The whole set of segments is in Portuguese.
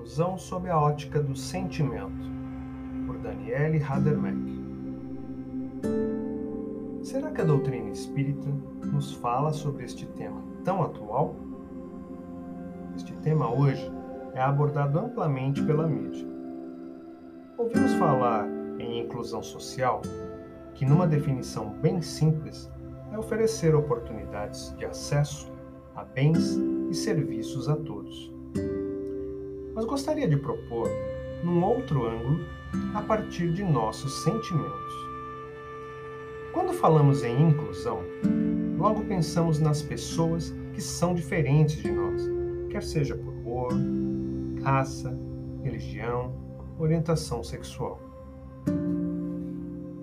Inclusão sob a ótica do sentimento, por Daniele Hadermeck. Será que a doutrina espírita nos fala sobre este tema tão atual? Este tema hoje é abordado amplamente pela mídia. Ouvimos falar em inclusão social, que numa definição bem simples é oferecer oportunidades de acesso a bens e serviços a todos. Mas gostaria de propor num outro ângulo a partir de nossos sentimentos. Quando falamos em inclusão, logo pensamos nas pessoas que são diferentes de nós, quer seja por cor, raça, religião, orientação sexual.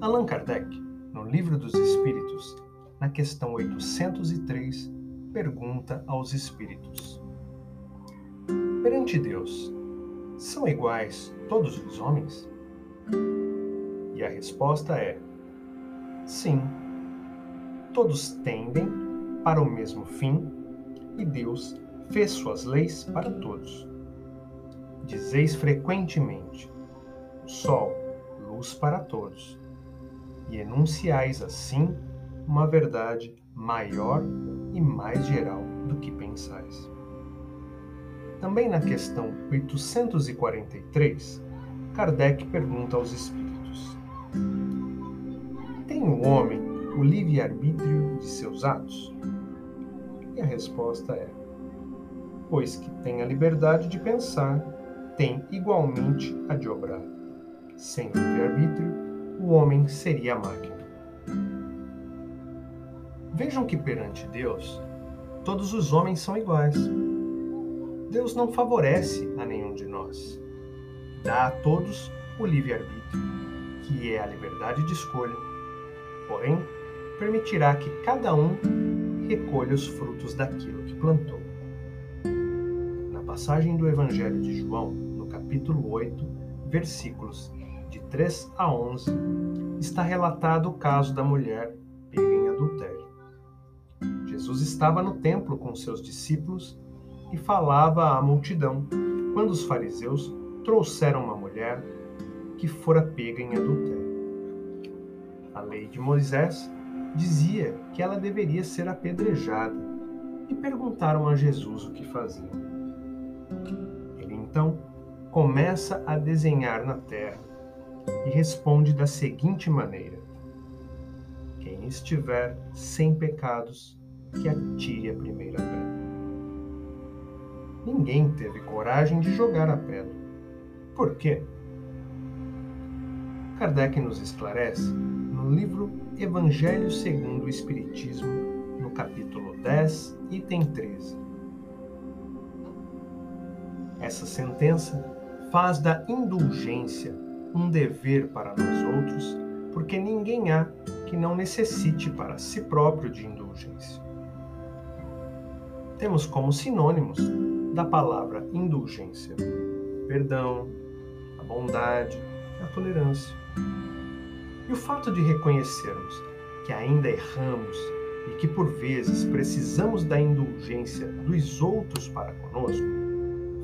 Allan Kardec, no Livro dos Espíritos, na questão 803, pergunta aos espíritos: Perante Deus, são iguais todos os homens? E a resposta é: sim. Todos tendem para o mesmo fim e Deus fez suas leis para todos. Dizeis frequentemente: o sol, luz para todos, e enunciais assim uma verdade maior e mais geral do que pensais. Também na questão 843, Kardec pergunta aos espíritos: Tem o homem o livre-arbítrio de seus atos? E a resposta é: Pois que tem a liberdade de pensar, tem igualmente a de obrar. Sem livre-arbítrio, o homem seria a máquina. Vejam que perante Deus, todos os homens são iguais. Deus não favorece a nenhum de nós. Dá a todos o livre-arbítrio, que é a liberdade de escolha. Porém, permitirá que cada um recolha os frutos daquilo que plantou. Na passagem do Evangelho de João, no capítulo 8, versículos de 3 a 11, está relatado o caso da mulher pega em adultério. Jesus estava no templo com seus discípulos e falava à multidão, quando os fariseus trouxeram uma mulher que fora pega em adultério. A lei de Moisés dizia que ela deveria ser apedrejada e perguntaram a Jesus o que fazer. Ele então começa a desenhar na terra e responde da seguinte maneira: Quem estiver sem pecados, que atire a primeira pedra ninguém teve coragem de jogar a pedra. Por quê? Kardec nos esclarece no livro Evangelho segundo o Espiritismo, no capítulo 10, item 13. Essa sentença faz da indulgência um dever para nós outros, porque ninguém há que não necessite para si próprio de indulgência. Temos como sinônimos da palavra indulgência, perdão, a bondade, a tolerância. E o fato de reconhecermos que ainda erramos e que por vezes precisamos da indulgência dos outros para conosco,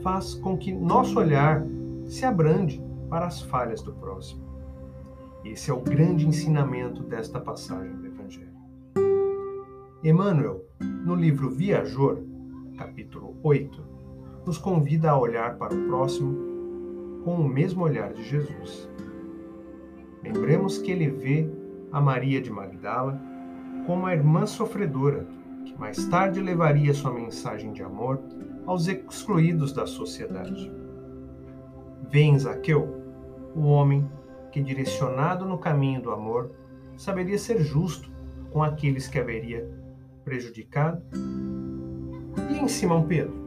faz com que nosso olhar se abrande para as falhas do próximo. Esse é o grande ensinamento desta passagem do Evangelho. Emmanuel, no livro Viajor, capítulo 8, nos convida a olhar para o próximo com o mesmo olhar de Jesus. Lembremos que ele vê a Maria de Magdala como a irmã sofredora, que mais tarde levaria sua mensagem de amor aos excluídos da sociedade. Vê em Zaqueu o homem que, direcionado no caminho do amor, saberia ser justo com aqueles que haveria prejudicado. E em Simão Pedro,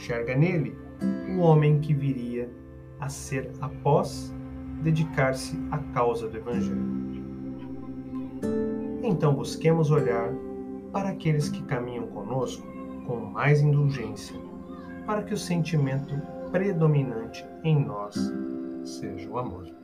enxerga nele o homem que viria a ser após dedicar-se à causa do Evangelho. Então busquemos olhar para aqueles que caminham conosco com mais indulgência, para que o sentimento predominante em nós seja o amor.